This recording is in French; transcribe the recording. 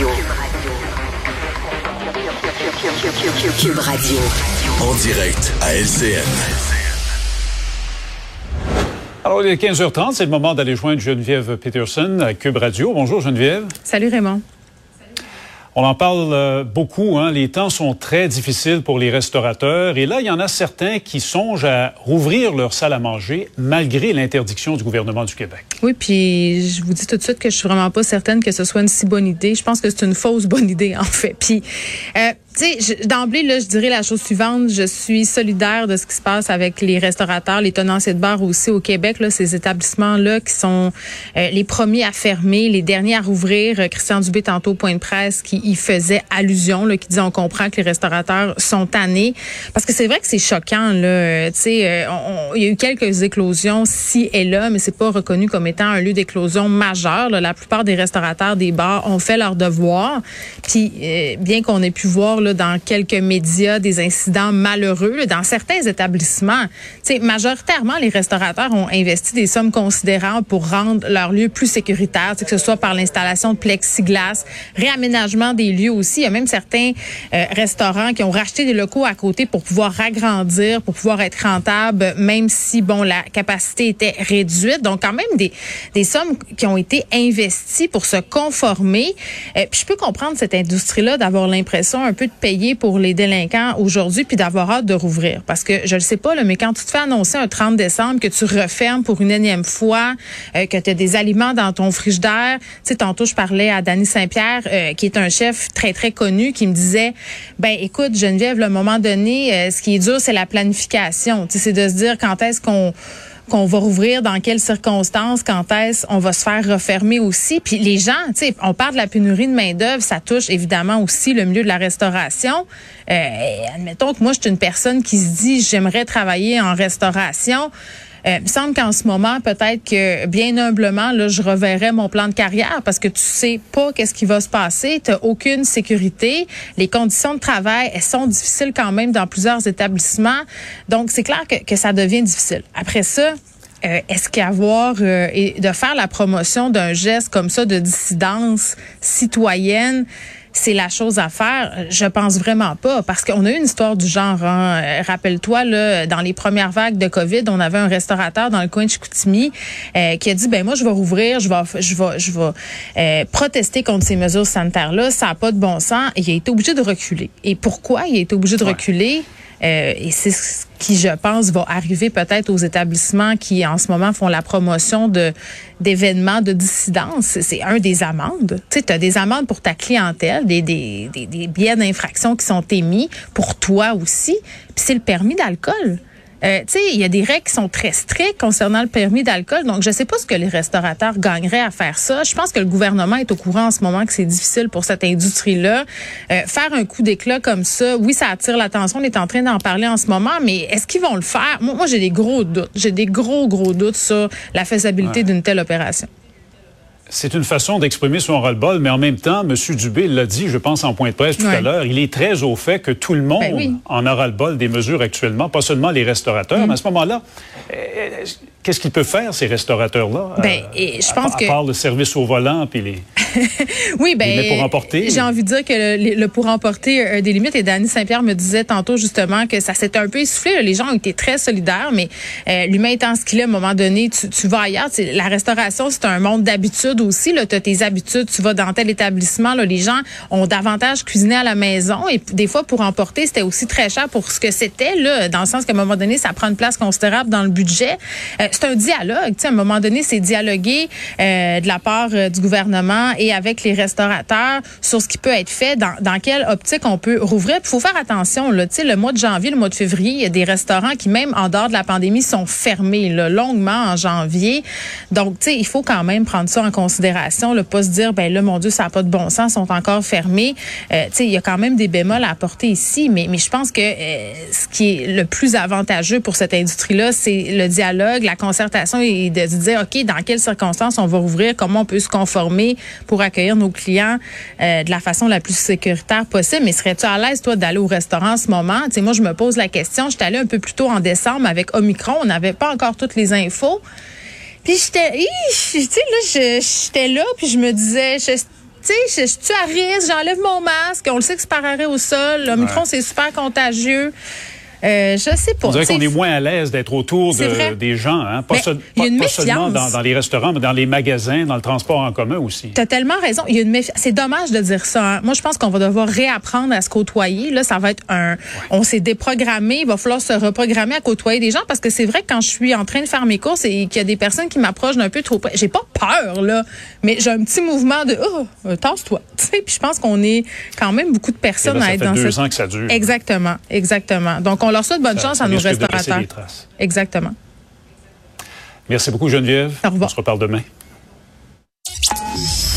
Radio. Cube Radio. En direct à LCN. Alors, il est 15h30, c'est le moment d'aller joindre Geneviève Peterson à Cube Radio. Bonjour Geneviève. Salut Raymond. On en parle euh, beaucoup. Hein? Les temps sont très difficiles pour les restaurateurs. Et là, il y en a certains qui songent à rouvrir leur salle à manger malgré l'interdiction du gouvernement du Québec. Oui, puis je vous dis tout de suite que je suis vraiment pas certaine que ce soit une si bonne idée. Je pense que c'est une fausse bonne idée, en fait. Puis, euh, tu sais, d'emblée, là, je dirais la chose suivante. Je suis solidaire de ce qui se passe avec les restaurateurs, les tenanciers de bar aussi au Québec, là, ces établissements-là qui sont euh, les premiers à fermer, les derniers à rouvrir. Euh, Christian Dubé, tantôt, point de presse, qui y faisait allusion, là, qui dit on comprend que les restaurateurs sont tannés. Parce que c'est vrai que c'est choquant, là. Euh, tu sais, il y a eu quelques éclosions ci et là, mais c'est pas reconnu comme étant un lieu d'éclosion majeur. La plupart des restaurateurs des bars ont fait leur devoir. Puis, bien qu'on ait pu voir dans quelques médias des incidents malheureux dans certains établissements. majoritairement, les restaurateurs ont investi des sommes considérables pour rendre leur lieu plus sécuritaire, que ce soit par l'installation de plexiglas, réaménagement des lieux aussi. Il y a même certains euh, restaurants qui ont racheté des locaux à côté pour pouvoir agrandir, pour pouvoir être rentables, même si bon la capacité était réduite. Donc quand même des, des sommes qui ont été investies pour se conformer. Euh, puis je peux comprendre cette industrie-là d'avoir l'impression un peu payer pour les délinquants aujourd'hui puis d'avoir hâte de rouvrir. Parce que je ne sais pas, là, mais quand tu te fais annoncer un 30 décembre que tu refermes pour une énième fois, euh, que tu as des aliments dans ton frigidaire, tu sais, tantôt je parlais à Danny Saint-Pierre, euh, qui est un chef très, très connu, qui me disait, ben écoute, Geneviève, le moment donné, euh, ce qui est dur, c'est la planification. Tu sais, c'est de se dire quand est-ce qu'on qu'on va rouvrir, dans quelles circonstances, quand est-ce on va se faire refermer aussi. Puis les gens, tu sais, on parle de la pénurie de main d'œuvre, ça touche évidemment aussi le milieu de la restauration. Euh, admettons que moi, je suis une personne qui se dit, j'aimerais travailler en restauration. Euh, il me semble qu'en ce moment, peut-être que bien humblement, là, je reverrai mon plan de carrière parce que tu sais pas qu'est-ce qui va se passer. Tu aucune sécurité. Les conditions de travail, elles sont difficiles quand même dans plusieurs établissements. Donc, c'est clair que, que ça devient difficile. Après ça, euh, est-ce qu'avoir euh, et de faire la promotion d'un geste comme ça de dissidence citoyenne, c'est la chose à faire? Je pense vraiment pas parce qu'on a eu une histoire du genre. Hein. Rappelle-toi là, dans les premières vagues de Covid, on avait un restaurateur dans le coin de Chicoutimi euh, qui a dit ben moi je vais rouvrir, je vais je vais je vais euh, protester contre ces mesures sanitaires là, ça a pas de bon sens et il a été obligé de reculer. Et pourquoi il a été obligé de reculer? Euh, et c'est ce qui, je pense, va arriver peut-être aux établissements qui, en ce moment, font la promotion de d'événements de dissidence. C'est un des amendes. Tu as des amendes pour ta clientèle, des, des, des, des billets d'infraction qui sont émis pour toi aussi. Puis c'est le permis d'alcool. Euh, tu sais, il y a des règles qui sont très strictes concernant le permis d'alcool. Donc, je sais pas ce que les restaurateurs gagneraient à faire ça. Je pense que le gouvernement est au courant en ce moment que c'est difficile pour cette industrie-là. Euh, faire un coup d'éclat comme ça, oui, ça attire l'attention. On est en train d'en parler en ce moment, mais est-ce qu'ils vont le faire? Moi, j'ai des gros doutes. J'ai des gros, gros doutes sur la faisabilité d'une telle opération. C'est une façon d'exprimer son ras-le-bol, mais en même temps, M. Dubé l'a dit, je pense, en point de presse tout à l'heure, il est très au fait que tout le monde ben en aura le bol des mesures actuellement, pas seulement les restaurateurs. Mm. Mais à ce moment-là, euh, Qu'est-ce qu'ils peuvent faire, ces restaurateurs-là? Ben, euh, et je pense à, que. part le service au volant puis les. oui, ben. Les pour emporter? J'ai envie de dire que le, pour emporter a des limites. Et Danny Saint-Pierre me disait tantôt, justement, que ça s'est un peu essoufflé. Les gens ont été très solidaires, mais euh, l'humain étant ce qu'il est, à un moment donné, tu, tu vas ailleurs. la restauration, c'est un monde d'habitude aussi. Tu as tes habitudes, tu vas dans tel établissement. Là, les gens ont davantage cuisiné à la maison. Et des fois, pour emporter, c'était aussi très cher pour ce que c'était, là, dans le sens qu'à un moment donné, ça prend une place considérable dans le budget. Euh, c'est un dialogue. Tu sais, à un moment donné, c'est dialoguer euh, de la part euh, du gouvernement et avec les restaurateurs sur ce qui peut être fait, dans, dans quelle optique on peut rouvrir. Il faut faire attention. Là, tu sais, le mois de janvier, le mois de février, il y a des restaurants qui, même en dehors de la pandémie, sont fermés là, longuement en janvier. Donc, tu sais, il faut quand même prendre ça en considération. Le pas se dire, ben là, mon Dieu, ça n'a pas de bon sens, sont encore fermés. Euh, tu sais, il y a quand même des bémols à apporter ici, mais, mais je pense que euh, ce qui est le plus avantageux pour cette industrie-là, c'est le dialogue, concertation et de se dire, OK, dans quelles circonstances on va rouvrir, comment on peut se conformer pour accueillir nos clients euh, de la façon la plus sécuritaire possible. Mais serais-tu à l'aise, toi, d'aller au restaurant en ce moment? Tu sais, moi, je me pose la question. J'étais allée un peu plus tôt en décembre avec Omicron. On n'avait pas encore toutes les infos. Puis j'étais, tu sais, là, j'étais là, puis je me disais, tu sais, je suis à risque, j'enlève mon masque, on le sait que c'est par arrêt au sol, le micron, c'est super contagieux. Euh, je sais pas. On dirait qu'on est moins à l'aise d'être autour de, des gens, hein? pas, seulement dans, les restaurants, mais dans les magasins, dans le transport en commun aussi. Tu as tellement raison. Il y a une C'est dommage de dire ça. Hein. Moi, je pense qu'on va devoir réapprendre à se côtoyer. Là, ça va être un. On s'est déprogrammé. Il va falloir se reprogrammer à côtoyer des gens parce que c'est vrai que quand je suis en train de faire mes courses et qu'il y a des personnes qui m'approchent d'un peu trop près, j'ai pas peur là, mais j'ai un petit mouvement de oh, euh, tasse-toi. Puis je pense qu'on est quand même beaucoup de personnes à être dans deux ans que ça dure. Exactement, exactement. Donc on on leur souhaite bonne chance à nos restaurateurs. Exactement. Merci beaucoup, Geneviève. On se reparle demain.